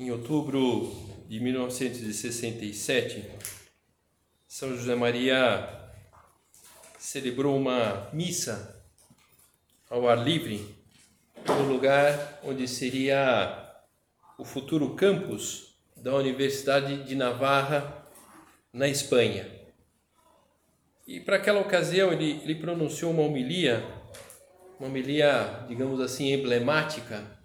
Em outubro de 1967, São José Maria celebrou uma missa ao ar livre no lugar onde seria o futuro campus da Universidade de Navarra, na Espanha. E para aquela ocasião ele, ele pronunciou uma homilia, uma homilia, digamos assim, emblemática,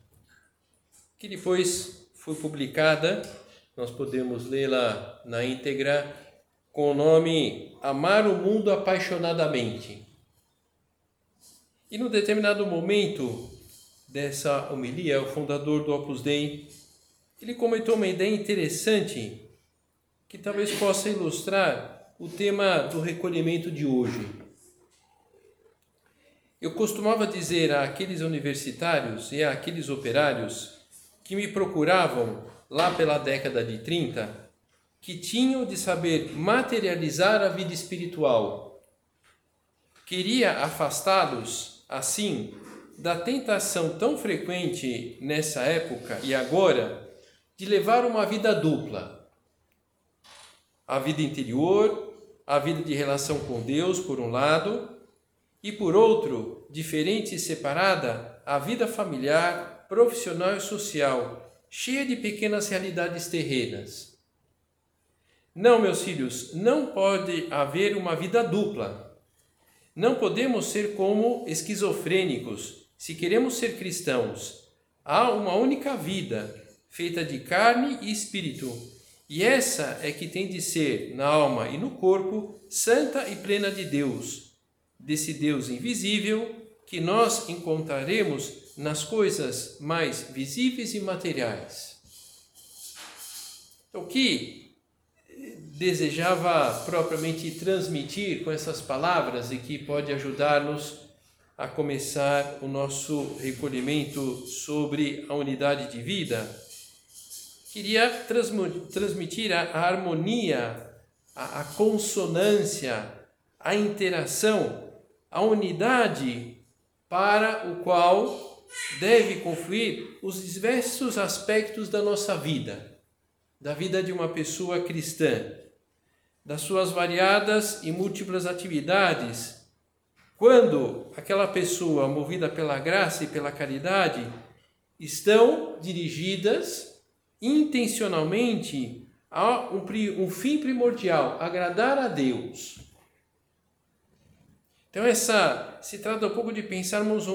que depois foi publicada, nós podemos lê-la na íntegra, com o nome Amar o Mundo Apaixonadamente. E no determinado momento dessa homilia, o fundador do Opus Dei, ele comentou uma ideia interessante que talvez possa ilustrar o tema do recolhimento de hoje. Eu costumava dizer àqueles universitários e àqueles operários que me procuravam lá pela década de 30, que tinham de saber materializar a vida espiritual. Queria afastá-los, assim, da tentação tão frequente nessa época e agora de levar uma vida dupla. A vida interior, a vida de relação com Deus, por um lado, e por outro, diferente e separada, a vida familiar, profissional e social, cheia de pequenas realidades terrenas. Não, meus filhos, não pode haver uma vida dupla. Não podemos ser como esquizofrênicos se queremos ser cristãos. Há uma única vida, feita de carne e espírito, e essa é que tem de ser, na alma e no corpo, santa e plena de Deus, desse Deus invisível que nós encontraremos nas coisas mais visíveis e materiais. O que desejava propriamente transmitir com essas palavras e que pode ajudar-nos a começar o nosso recolhimento sobre a unidade de vida, queria transmitir a, harmonia, a, a consonância, a interação, a unidade para o qual deve confluir os diversos aspectos da nossa vida, da vida de uma pessoa cristã, das suas variadas e múltiplas atividades, quando aquela pessoa, movida pela graça e pela caridade, estão dirigidas intencionalmente a um, um fim primordial, agradar a Deus. Então essa se trata um pouco de pensarmos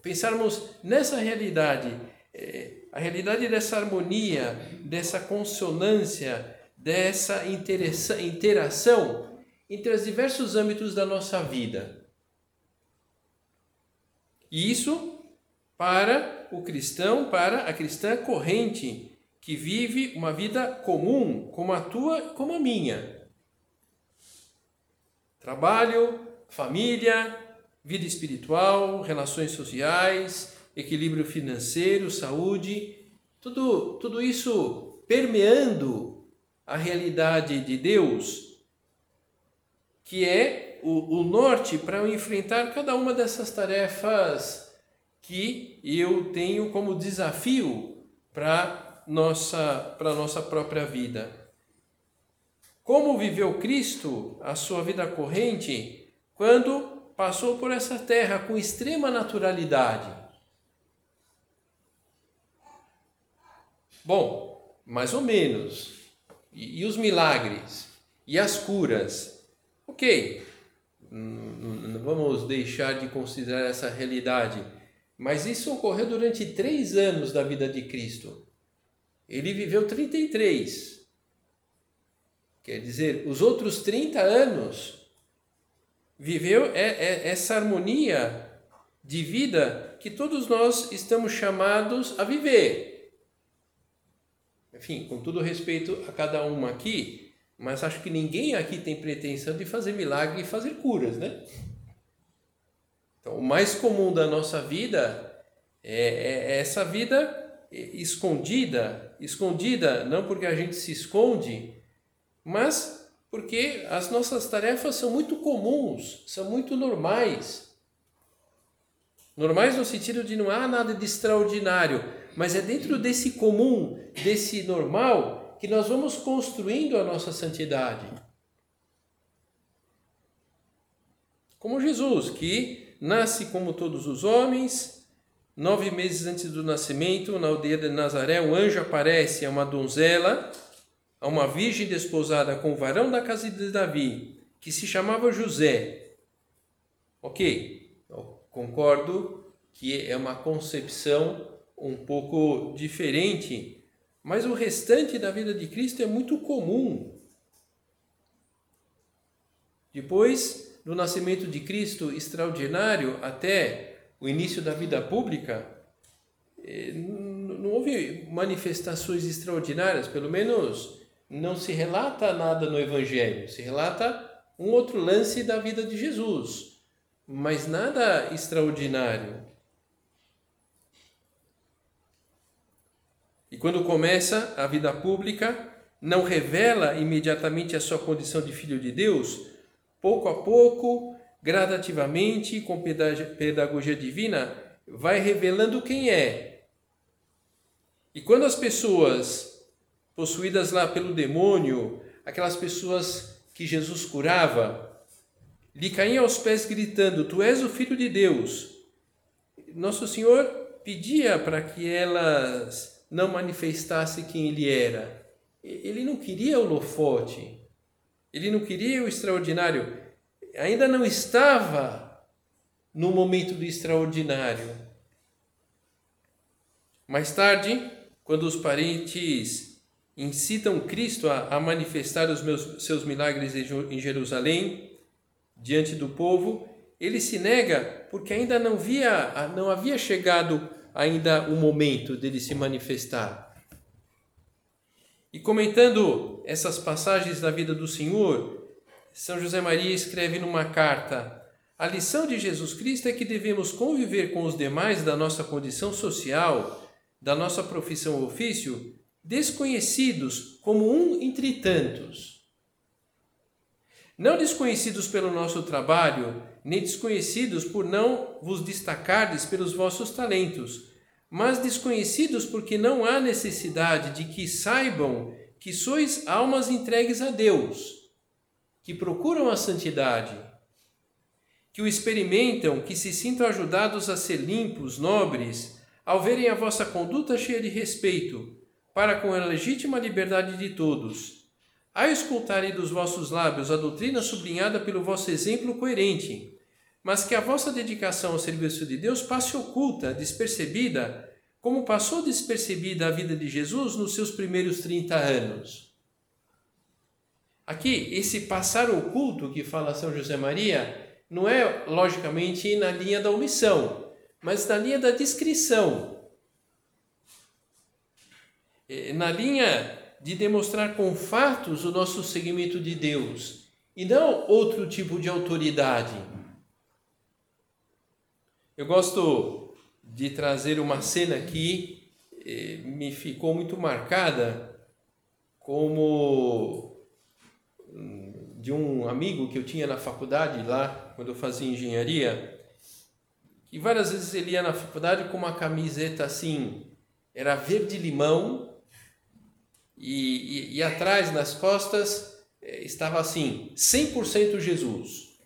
pensarmos nessa realidade, é, a realidade dessa harmonia, dessa consonância, dessa interação entre os diversos âmbitos da nossa vida. E isso para o cristão, para a cristã corrente, que vive uma vida comum, como a tua, como a minha. Trabalho, família, vida espiritual, relações sociais, equilíbrio financeiro, saúde, tudo, tudo isso permeando a realidade de Deus, que é o, o norte para enfrentar cada uma dessas tarefas que eu tenho como desafio para nossa para nossa própria vida. Como viveu Cristo a sua vida corrente quando passou por essa terra com extrema naturalidade. Bom, mais ou menos. E, e os milagres? E as curas? Ok, não vamos deixar de considerar essa realidade. Mas isso ocorreu durante três anos da vida de Cristo. Ele viveu 33. Quer dizer, os outros 30 anos viveu é, é, essa harmonia de vida que todos nós estamos chamados a viver. Enfim, com todo respeito a cada uma aqui, mas acho que ninguém aqui tem pretensão de fazer milagre e fazer curas, né? Então, o mais comum da nossa vida é, é, é essa vida escondida, escondida não porque a gente se esconde, mas porque as nossas tarefas são muito comuns, são muito normais. Normais no sentido de não há nada de extraordinário, mas é dentro desse comum, desse normal, que nós vamos construindo a nossa santidade. Como Jesus, que nasce como todos os homens, nove meses antes do nascimento, na aldeia de Nazaré, um anjo aparece a uma donzela a uma virgem desposada com o varão da casa de Davi, que se chamava José. Ok, eu concordo que é uma concepção um pouco diferente, mas o restante da vida de Cristo é muito comum. Depois do nascimento de Cristo extraordinário até o início da vida pública, eh, não houve manifestações extraordinárias, pelo menos não se relata nada no Evangelho, se relata um outro lance da vida de Jesus, mas nada extraordinário. E quando começa a vida pública, não revela imediatamente a sua condição de filho de Deus, pouco a pouco, gradativamente, com pedagogia divina, vai revelando quem é. E quando as pessoas possuídas lá pelo demônio, aquelas pessoas que Jesus curava, lhe caíam aos pés gritando: Tu és o filho de Deus. Nosso Senhor pedia para que elas não manifestassem quem ele era. Ele não queria o lofote, ele não queria o extraordinário, ainda não estava no momento do extraordinário. Mais tarde, quando os parentes incitam Cristo a, a manifestar os meus, seus milagres em Jerusalém diante do povo, ele se nega porque ainda não, via, não havia chegado ainda o momento dele se manifestar. E comentando essas passagens da vida do Senhor, São José Maria escreve numa carta: a lição de Jesus Cristo é que devemos conviver com os demais da nossa condição social, da nossa profissão ou ofício, desconhecidos como um entre tantos. Não desconhecidos pelo nosso trabalho, nem desconhecidos por não vos destacardes pelos vossos talentos, mas desconhecidos porque não há necessidade de que saibam que sois almas entregues a Deus, que procuram a santidade, que o experimentam, que se sintam ajudados a ser limpos, nobres, ao verem a vossa conduta cheia de respeito, para com a legítima liberdade de todos, a escutarem dos vossos lábios a doutrina sublinhada pelo vosso exemplo coerente, mas que a vossa dedicação ao serviço de Deus passe oculta, despercebida, como passou despercebida a vida de Jesus nos seus primeiros 30 anos. Aqui, esse passar oculto que fala São José Maria não é, logicamente, na linha da omissão, mas na linha da discrição, na linha de demonstrar com fatos o nosso seguimento de Deus e não outro tipo de autoridade. Eu gosto de trazer uma cena que eh, me ficou muito marcada como hum, de um amigo que eu tinha na faculdade lá, quando eu fazia engenharia, e várias vezes ele ia na faculdade com uma camiseta assim, era verde limão, e, e, e atrás, nas costas, eh, estava assim: 100% Jesus.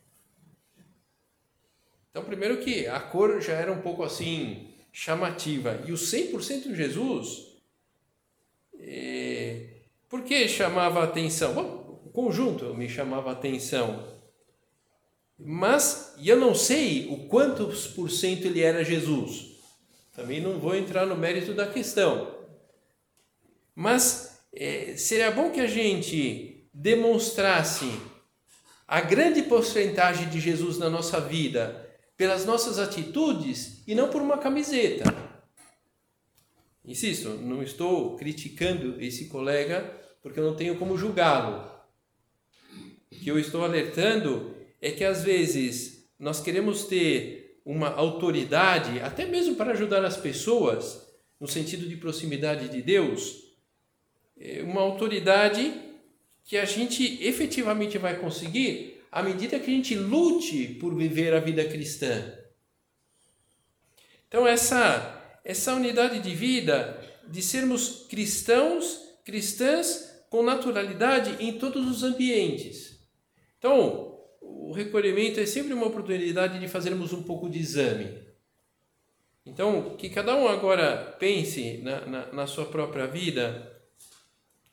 Então, primeiro que a cor já era um pouco assim chamativa. E o 100% Jesus, é, por que chamava atenção? Bom, o conjunto me chamava atenção. Mas eu não sei o quantos por cento ele era Jesus. Também não vou entrar no mérito da questão. Mas é, seria bom que a gente demonstrasse a grande porcentagem de Jesus na nossa vida pelas nossas atitudes e não por uma camiseta. Insisto, não estou criticando esse colega porque eu não tenho como julgá-lo. O que eu estou alertando é que às vezes nós queremos ter uma autoridade, até mesmo para ajudar as pessoas, no sentido de proximidade de Deus, uma autoridade que a gente efetivamente vai conseguir à medida que a gente lute por viver a vida cristã. Então, essa, essa unidade de vida, de sermos cristãos, cristãs com naturalidade em todos os ambientes. Então, o recolhimento é sempre uma oportunidade de fazermos um pouco de exame. Então, que cada um agora pense na, na, na sua própria vida.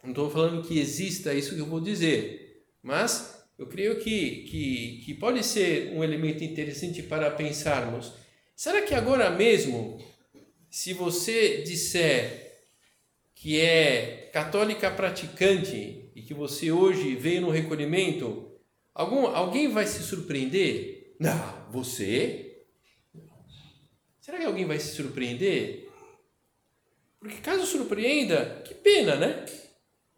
Não estou falando que exista isso que eu vou dizer, mas eu creio que, que, que pode ser um elemento interessante para pensarmos. Será que agora mesmo, se você disser que é católica praticante e que você hoje veio no recolhimento, algum, alguém vai se surpreender? Não, você? Será que alguém vai se surpreender? Porque caso surpreenda, que pena, né?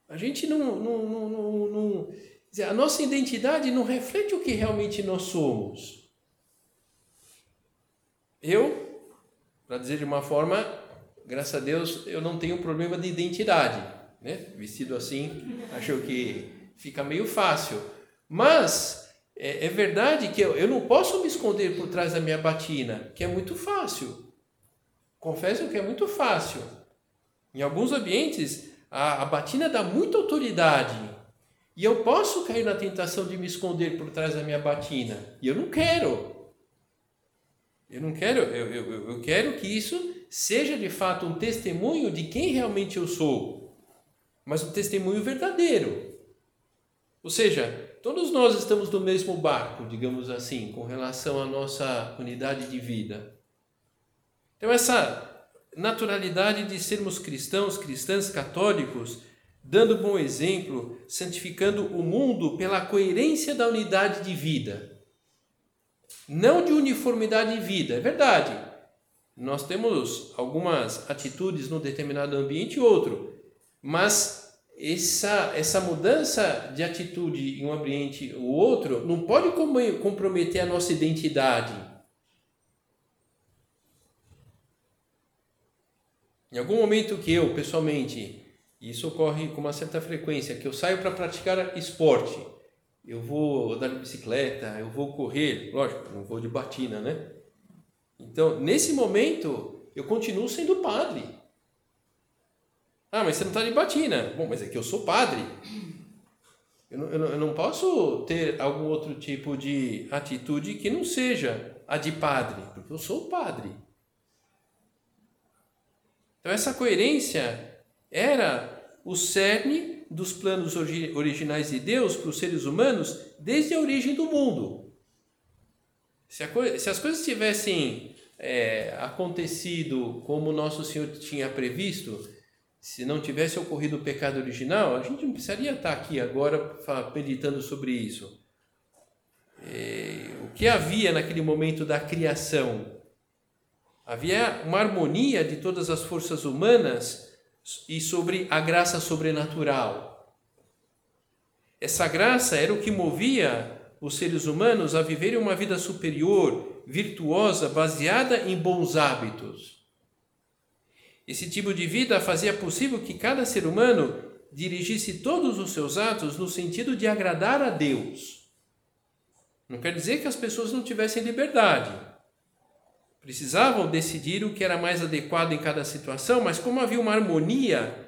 A gente não, não, não, não, não a nossa identidade não reflete o que realmente nós somos. Eu, para dizer de uma forma, graças a Deus, eu não tenho problema de identidade. Né? Vestido assim, acho que fica meio fácil. Mas é, é verdade que eu, eu não posso me esconder por trás da minha batina, que é muito fácil. Confesso que é muito fácil. Em alguns ambientes, a, a batina dá muita autoridade e eu posso cair na tentação de me esconder por trás da minha batina. E eu não quero. Eu não quero, eu, eu, eu quero que isso seja de fato um testemunho de quem realmente eu sou, mas um testemunho verdadeiro. Ou seja, todos nós estamos no mesmo barco, digamos assim, com relação à nossa unidade de vida. Então, essa naturalidade de sermos cristãos, cristãs católicos, dando bom exemplo, santificando o mundo pela coerência da unidade de vida. Não de uniformidade de vida, é verdade. Nós temos algumas atitudes num determinado ambiente e outro, mas essa, essa mudança de atitude em um ambiente ou outro não pode comprometer a nossa identidade. Em algum momento que eu, pessoalmente, isso ocorre com uma certa frequência, que eu saio para praticar esporte. Eu vou andar de bicicleta, eu vou correr, lógico, não vou de batina, né? Então, nesse momento, eu continuo sendo padre. Ah, mas você não está de batina. Bom, mas é que eu sou padre. Eu não, eu, não, eu não posso ter algum outro tipo de atitude que não seja a de padre, porque eu sou padre. Então, essa coerência era o cerne dos planos originais de Deus para os seres humanos desde a origem do mundo. Se, se as coisas tivessem é, acontecido como nosso Senhor tinha previsto, se não tivesse ocorrido o pecado original, a gente não precisaria estar aqui agora meditando sobre isso. É, o que havia naquele momento da criação? Havia uma harmonia de todas as forças humanas e sobre a graça sobrenatural. Essa graça era o que movia os seres humanos a viverem uma vida superior, virtuosa, baseada em bons hábitos. Esse tipo de vida fazia possível que cada ser humano dirigisse todos os seus atos no sentido de agradar a Deus. Não quer dizer que as pessoas não tivessem liberdade. Precisavam decidir o que era mais adequado em cada situação, mas como havia uma harmonia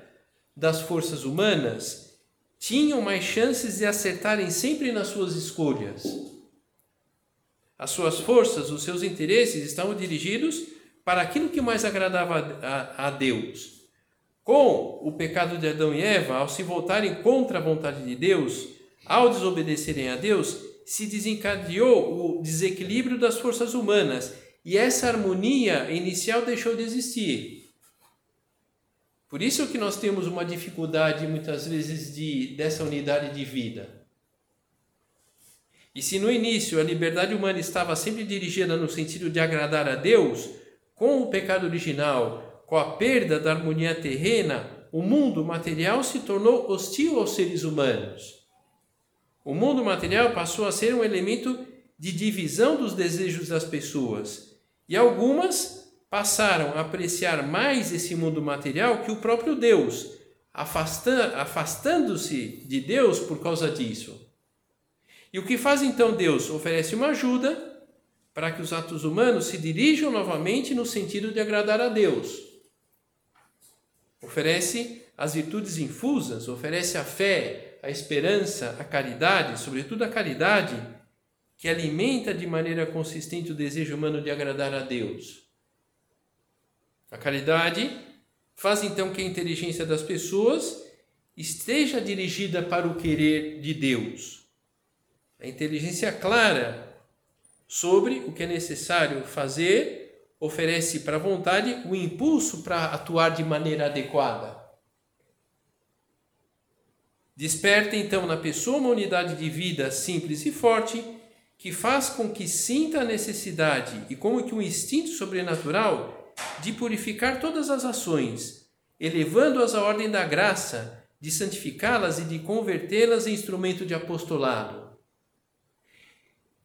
das forças humanas, tinham mais chances de acertarem sempre nas suas escolhas. As suas forças, os seus interesses estavam dirigidos para aquilo que mais agradava a, Deus. Com o pecado de Adão e Eva, ao se voltarem contra a vontade de Deus, ao desobedecerem a Deus, se desencadeou o desequilíbrio das forças humanas e essa harmonia inicial deixou de existir. Por isso que nós temos uma dificuldade muitas vezes de dessa unidade de vida. E se no início a liberdade humana estava sempre dirigida no sentido de agradar a Deus, com o pecado original, com a perda da harmonia terrena, o mundo material se tornou hostil aos seres humanos. O mundo material passou a ser um elemento de divisão dos desejos das pessoas, e algumas passaram a apreciar mais esse mundo material que o próprio Deus, afastando-se de Deus por causa disso. E o que faz então Deus? Oferece uma ajuda para que os atos humanos se dirijam novamente no sentido de agradar a Deus. Oferece as virtudes infusas, oferece a fé, a esperança, a caridade, sobretudo a caridade, que alimenta de maneira consistente o desejo humano de agradar a Deus. A caridade faz então que a inteligência das pessoas esteja dirigida para o querer de Deus a inteligência clara sobre o que é necessário fazer oferece para a vontade o impulso para atuar de maneira adequada. Desperta então na pessoa uma unidade de vida simples e forte que faz com que sinta a necessidade e como que um instinto sobrenatural de purificar todas as ações, elevando-as à ordem da graça, de santificá-las e de convertê-las em instrumento de apostolado.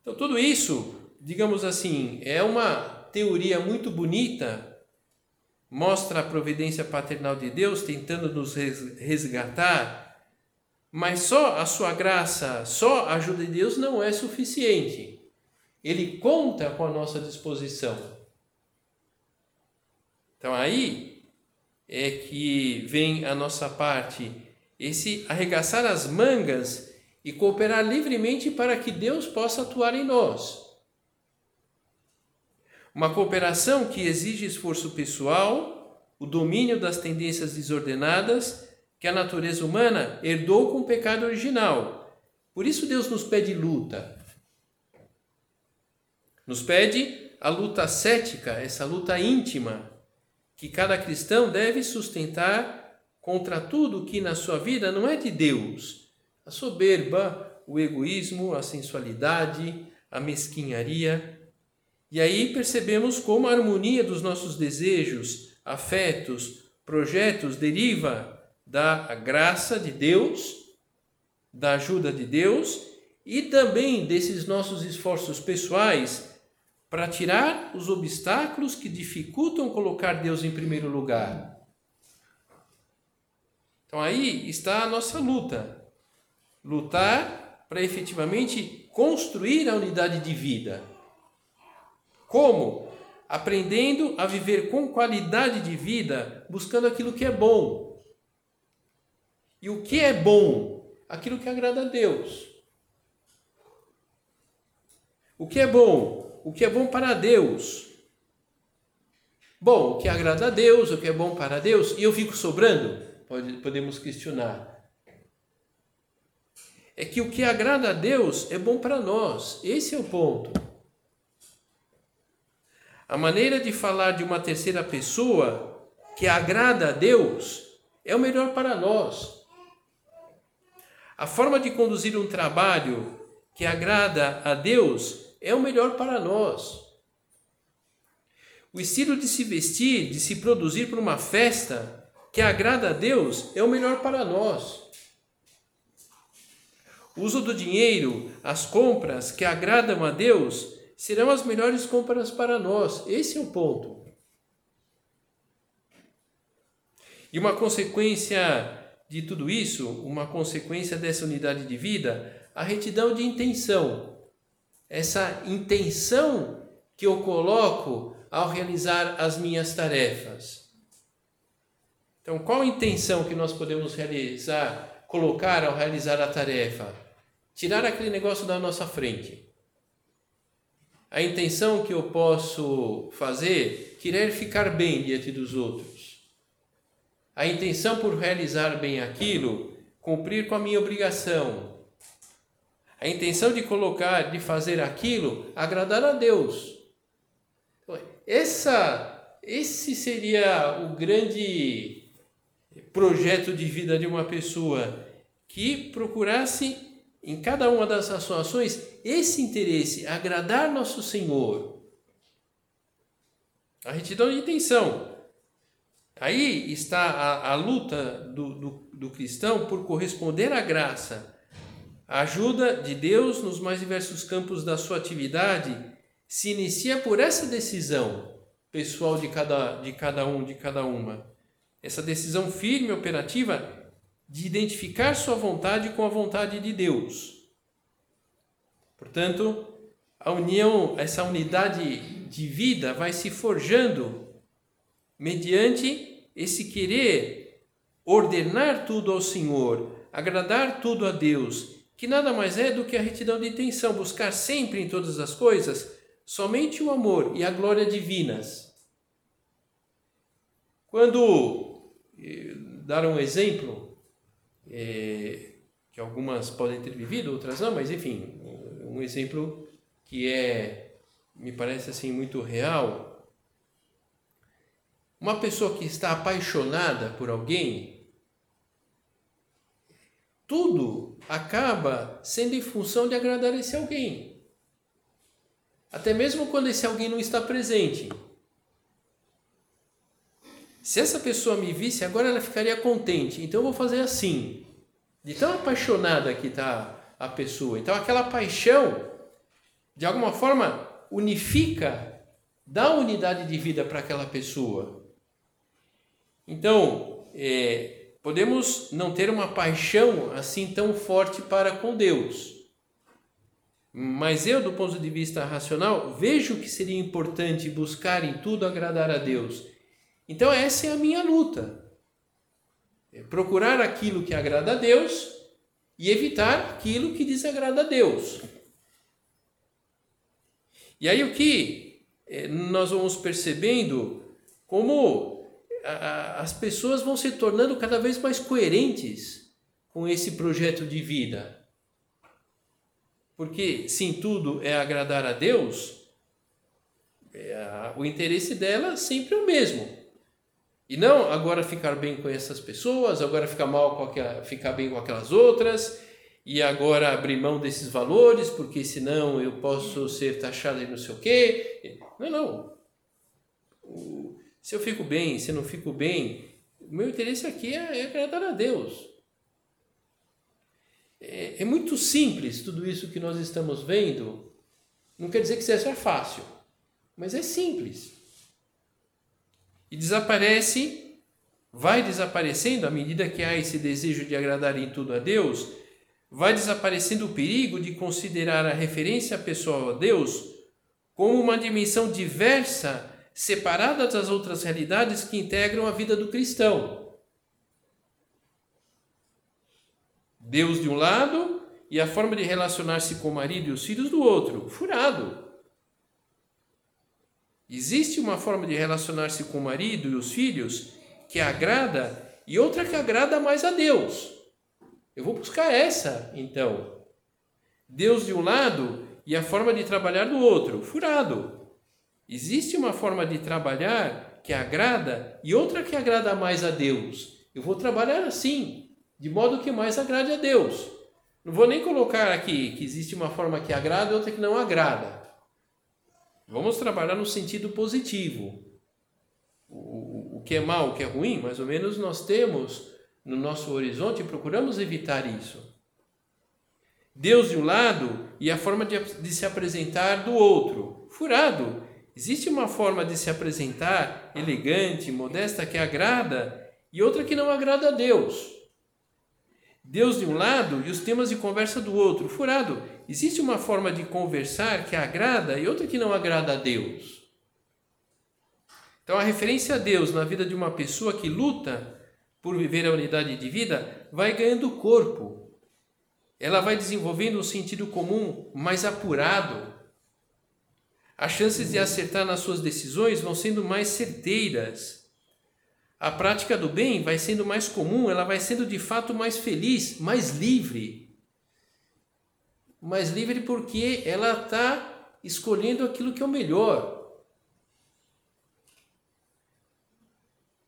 Então, tudo isso, digamos assim, é uma teoria muito bonita, mostra a providência paternal de Deus tentando nos resgatar, mas só a sua graça, só a ajuda de Deus não é suficiente. Ele conta com a nossa disposição. Então aí é que vem a nossa parte, esse arregaçar as mangas e cooperar livremente para que Deus possa atuar em nós. Uma cooperação que exige esforço pessoal, o domínio das tendências desordenadas que a natureza humana herdou com o pecado original. Por isso Deus nos pede luta. Nos pede a luta cética, essa luta íntima, que cada cristão deve sustentar contra tudo que na sua vida não é de Deus a soberba, o egoísmo, a sensualidade, a mesquinharia. E aí percebemos como a harmonia dos nossos desejos, afetos, projetos deriva da graça de Deus, da ajuda de Deus e também desses nossos esforços pessoais para tirar os obstáculos que dificultam colocar Deus em primeiro lugar. Então aí está a nossa luta lutar para efetivamente construir a unidade de vida. Como? Aprendendo a viver com qualidade de vida, buscando aquilo que é bom. E o que é bom? Aquilo que agrada a Deus. O que é bom? O que é bom para Deus. Bom, o que agrada a Deus, o que é bom para Deus, e eu fico sobrando? Pode, podemos questionar é que o que agrada a Deus é bom para nós. Esse é o ponto. A maneira de falar de uma terceira pessoa que agrada a Deus é o melhor para nós. A forma de conduzir um trabalho que agrada a Deus é o melhor para nós. O estilo de se vestir, de se produzir para uma festa que agrada a Deus é o melhor para nós. O uso do dinheiro, as compras que agradam a Deus, serão as melhores compras para nós. Esse é o ponto. E uma consequência de tudo isso, uma consequência dessa unidade de vida, a retidão de intenção. Essa intenção que eu coloco ao realizar as minhas tarefas. Então, qual a intenção que nós podemos realizar, colocar ao realizar a tarefa? tirar aquele negócio da nossa frente. a intenção que eu posso fazer, querer ficar bem diante dos outros. A intenção por realizar bem aquilo, cumprir com a minha obrigação. A intenção de colocar, de fazer aquilo, agradar a Deus. Então, essa, esse seria o grande projeto de vida de uma pessoa que procurasse em cada uma das ações esse interesse, agradar nosso Senhor. A retidão de intenção. Aí está a, a luta do, do, do cristão por corresponder à graça. A ajuda de Deus nos mais diversos campos da sua atividade se inicia por essa decisão pessoal de cada, de cada um, de cada uma. Essa decisão firme, operativa, de identificar sua vontade com a vontade de Deus. Portanto, a união, essa unidade de vida vai se forjando mediante esse querer ordenar tudo ao Senhor, agradar tudo a Deus, que nada mais é do que a retidão de intenção, buscar sempre em todas as coisas somente o amor e a glória divinas. Quando eh, dar um exemplo, é, que algumas podem ter vivido, outras não, mas enfim, um exemplo que é, me parece assim, muito real. Uma pessoa que está apaixonada por alguém, tudo acaba sendo em função de agradar esse alguém. Até mesmo quando esse alguém não está presente. Se essa pessoa me visse, agora ela ficaria contente. Então eu vou fazer assim. De tão apaixonada que está a pessoa. Então aquela paixão, de alguma forma, unifica, dá unidade de vida para aquela pessoa. Então, é, podemos não ter uma paixão assim tão forte para com Deus. Mas eu, do ponto de vista racional, vejo que seria importante buscar em tudo agradar a Deus então, essa é a minha luta. É procurar aquilo que agrada a Deus e evitar aquilo que desagrada a Deus. E aí, o que é, nós vamos percebendo como as pessoas vão se tornando cada vez mais coerentes com esse projeto de vida. Porque, sim, tudo é agradar a Deus, é, o interesse dela sempre é o mesmo e não agora ficar bem com essas pessoas, agora ficar mal com aquela, ficar bem com aquelas outras, e agora abrir mão desses valores, porque senão eu posso ser taxado de não sei o quê. Não, não. Se eu fico bem, se eu não fico bem, o meu interesse aqui é, é agradar a Deus. É, é muito simples tudo isso que nós estamos vendo. Não quer dizer que seja fácil, mas é simples e desaparece, vai desaparecendo à medida que há esse desejo de agradar em tudo a Deus, vai desaparecendo o perigo de considerar a referência pessoal a Deus como uma dimensão diversa, separada das outras realidades que integram a vida do cristão. Deus de um lado e a forma de relacionar-se com o marido e os filhos do outro. Furado. Existe uma forma de relacionar-se com o marido e os filhos que agrada e outra que agrada mais a Deus. Eu vou buscar essa, então. Deus de um lado e a forma de trabalhar do outro. Furado. Existe uma forma de trabalhar que agrada e outra que agrada mais a Deus. Eu vou trabalhar assim, de modo que mais agrade a Deus. Não vou nem colocar aqui que existe uma forma que agrada e outra que não agrada. Vamos trabalhar no sentido positivo. O, o que é mal, o que é ruim, mais ou menos nós temos no nosso horizonte e procuramos evitar isso. Deus de um lado e a forma de, de se apresentar do outro. Furado. Existe uma forma de se apresentar elegante, modesta, que agrada e outra que não agrada a Deus. Deus de um lado e os temas de conversa do outro. Furado. Existe uma forma de conversar que agrada e outra que não agrada a Deus. Então, a referência a Deus na vida de uma pessoa que luta por viver a unidade de vida vai ganhando corpo. Ela vai desenvolvendo um sentido comum mais apurado. As chances de acertar nas suas decisões vão sendo mais certeiras. A prática do bem vai sendo mais comum, ela vai sendo de fato mais feliz, mais livre. Mais livre porque ela está escolhendo aquilo que é o melhor.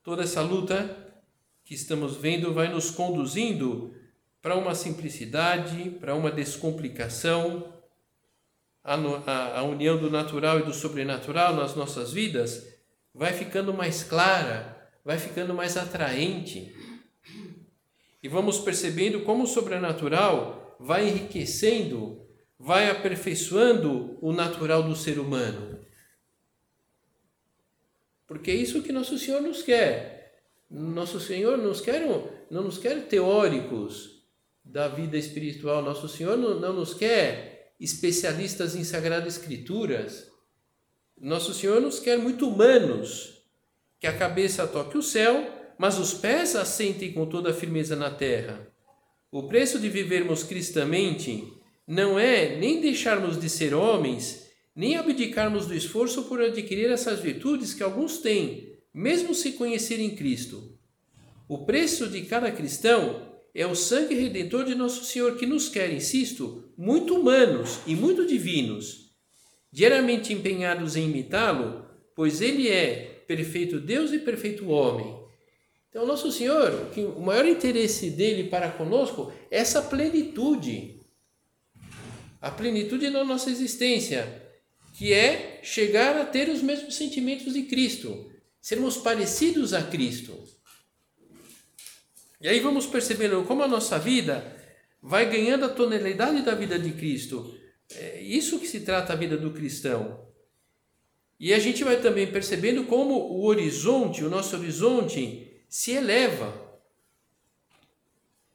Toda essa luta que estamos vendo vai nos conduzindo para uma simplicidade, para uma descomplicação, a, a, a, união do natural e do sobrenatural nas nossas vidas vai ficando mais clara, vai ficando mais atraente. E vamos percebendo como o sobrenatural vai enriquecendo, vai aperfeiçoando o natural do ser humano. Porque é isso que nosso Senhor nos quer. Nosso Senhor nos quer, não nos quer teóricos da vida espiritual. Nosso Senhor não, não nos quer especialistas em Sagradas Escrituras. Nosso Senhor nos quer muito humanos, que a cabeça toque o céu, mas os pés assentem com toda a firmeza na terra. O preço de vivermos cristamente não é nem deixarmos de ser homens nem abdicarmos do esforço por adquirir essas virtudes que alguns têm, mesmo se conhecerem Cristo. O preço de cada cristão é o sangue redentor de Nosso Senhor que nos quer, insisto, muito humanos e muito divinos, diariamente empenhados em imitá-lo, pois ele é perfeito Deus e perfeito homem. Então, Nosso Senhor, o maior interesse dele para conosco é essa plenitude, a plenitude da nossa existência que é chegar a ter os mesmos sentimentos de Cristo, sermos parecidos a Cristo. E aí vamos percebendo como a nossa vida vai ganhando a tonalidade da vida de Cristo. É isso que se trata a vida do cristão. E a gente vai também percebendo como o horizonte, o nosso horizonte, se eleva.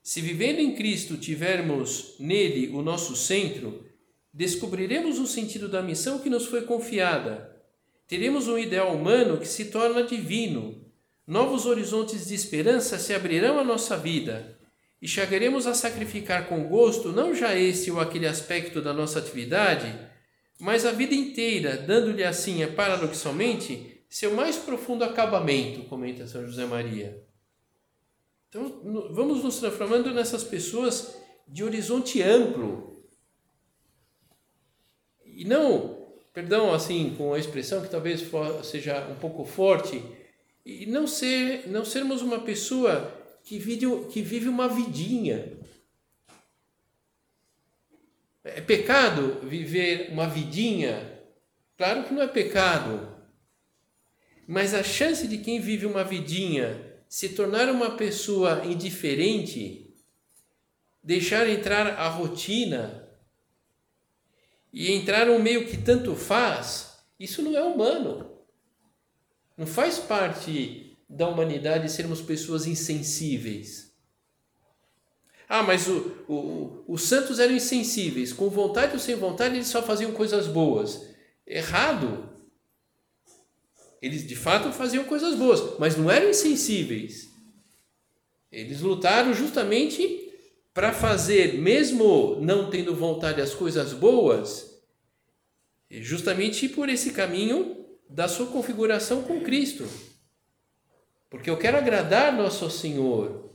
Se vivendo em Cristo tivermos nele o nosso centro, descobriremos o sentido da missão que nos foi confiada. Teremos um ideal humano que se torna divino. Novos horizontes de esperança se abrirão à nossa vida e chegaremos a sacrificar com gosto não já esse ou aquele aspecto da nossa atividade, mas a vida inteira, dando-lhe assim, paradoxalmente, seu mais profundo acabamento, comenta São José Maria. Então, vamos nos transformando nessas pessoas de horizonte amplo, e não, perdão, assim, com a expressão que talvez seja um pouco forte, e não ser, não sermos uma pessoa que vive, que vive uma vidinha. É pecado viver uma vidinha? Claro que não é pecado. Mas a chance de quem vive uma vidinha se tornar uma pessoa indiferente, deixar entrar a rotina, e entrar um meio que tanto faz, isso não é humano. Não faz parte da humanidade sermos pessoas insensíveis. Ah, mas o, o, os santos eram insensíveis. Com vontade ou sem vontade, eles só faziam coisas boas. Errado. Eles de fato faziam coisas boas, mas não eram insensíveis. Eles lutaram justamente para fazer, mesmo não tendo vontade as coisas boas, justamente por esse caminho da sua configuração com Cristo. Porque eu quero agradar nosso Senhor.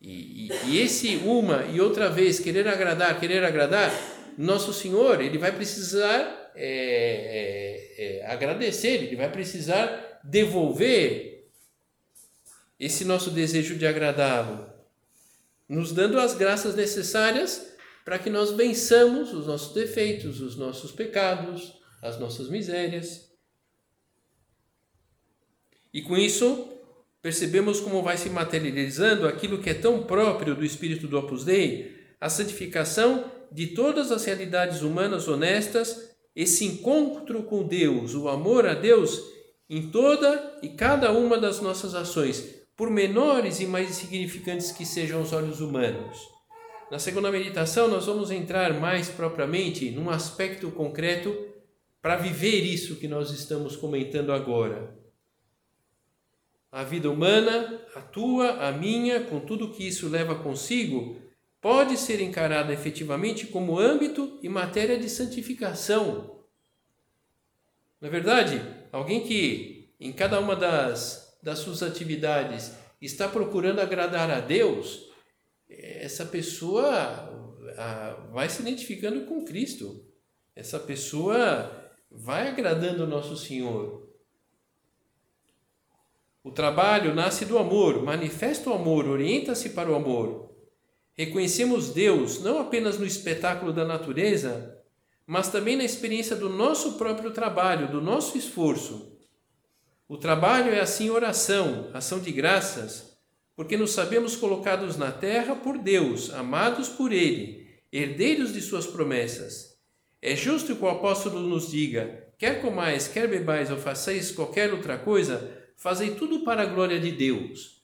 E, e, e, esse uma e outra vez querer agradar, querer agradar, nosso Senhor, ele vai precisar é, é, é, agradecer, ele vai precisar devolver esse nosso desejo de agradá-lo nos dando as graças necessárias para que nós vençamos os nossos defeitos, os nossos pecados, as nossas misérias. E com isso, percebemos como vai se materializando aquilo que é tão próprio do espírito do Opus Dei, a santificação de todas as realidades humanas honestas, esse encontro com Deus, o amor a Deus em toda e cada uma das nossas ações, por menores e mais insignificantes que sejam os olhos humanos. Na segunda meditação, nós vamos entrar mais propriamente num aspecto concreto para viver isso que nós estamos comentando agora. A vida humana, a tua, a minha, com tudo que isso leva consigo, pode ser encarada efetivamente como âmbito e matéria de santificação. Na verdade, alguém que em cada uma das, das suas atividades está procurando agradar a Deus, essa pessoa vai se identificando com Cristo. Essa pessoa vai agradando o nosso Senhor. O trabalho nasce do amor, manifesta o amor, orienta-se para o amor. Reconhecemos Deus não apenas no espetáculo da natureza, mas também na experiência do nosso próprio trabalho, do nosso esforço. O trabalho é assim oração, ação de graças, porque nos sabemos colocados na terra por Deus, amados por Ele, herdeiros de Suas promessas. É justo que o apóstolo nos diga: quer comais, quer bebais ou façais qualquer outra coisa, fazei tudo para a glória de Deus.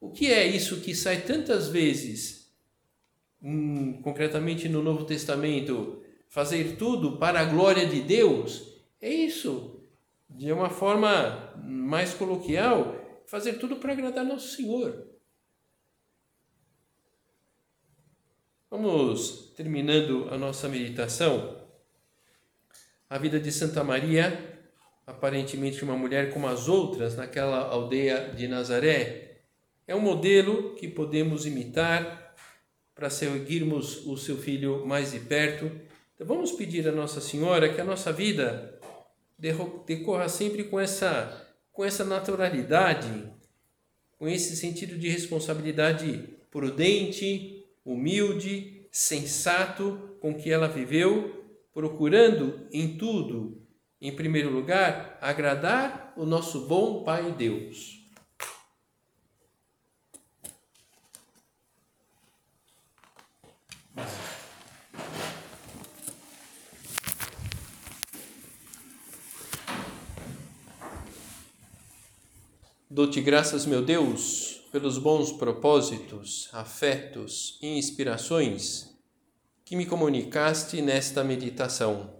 O que é isso que sai tantas vezes, hum, concretamente no Novo Testamento, fazer tudo para a glória de Deus? É isso, de uma forma mais coloquial, fazer tudo para agradar nosso Senhor. Vamos terminando a nossa meditação. A vida de Santa Maria, aparentemente uma mulher como as outras naquela aldeia de Nazaré, é um modelo que podemos imitar para seguirmos o seu filho mais de perto. Então vamos pedir a Nossa Senhora que a nossa vida decorra sempre com essa com essa naturalidade, com esse sentido de responsabilidade prudente, humilde, sensato com que ela viveu, procurando em tudo, em primeiro lugar, agradar o nosso bom Pai Deus. Dou-te graças, meu Deus, pelos bons propósitos, afetos e inspirações que me comunicaste nesta meditação.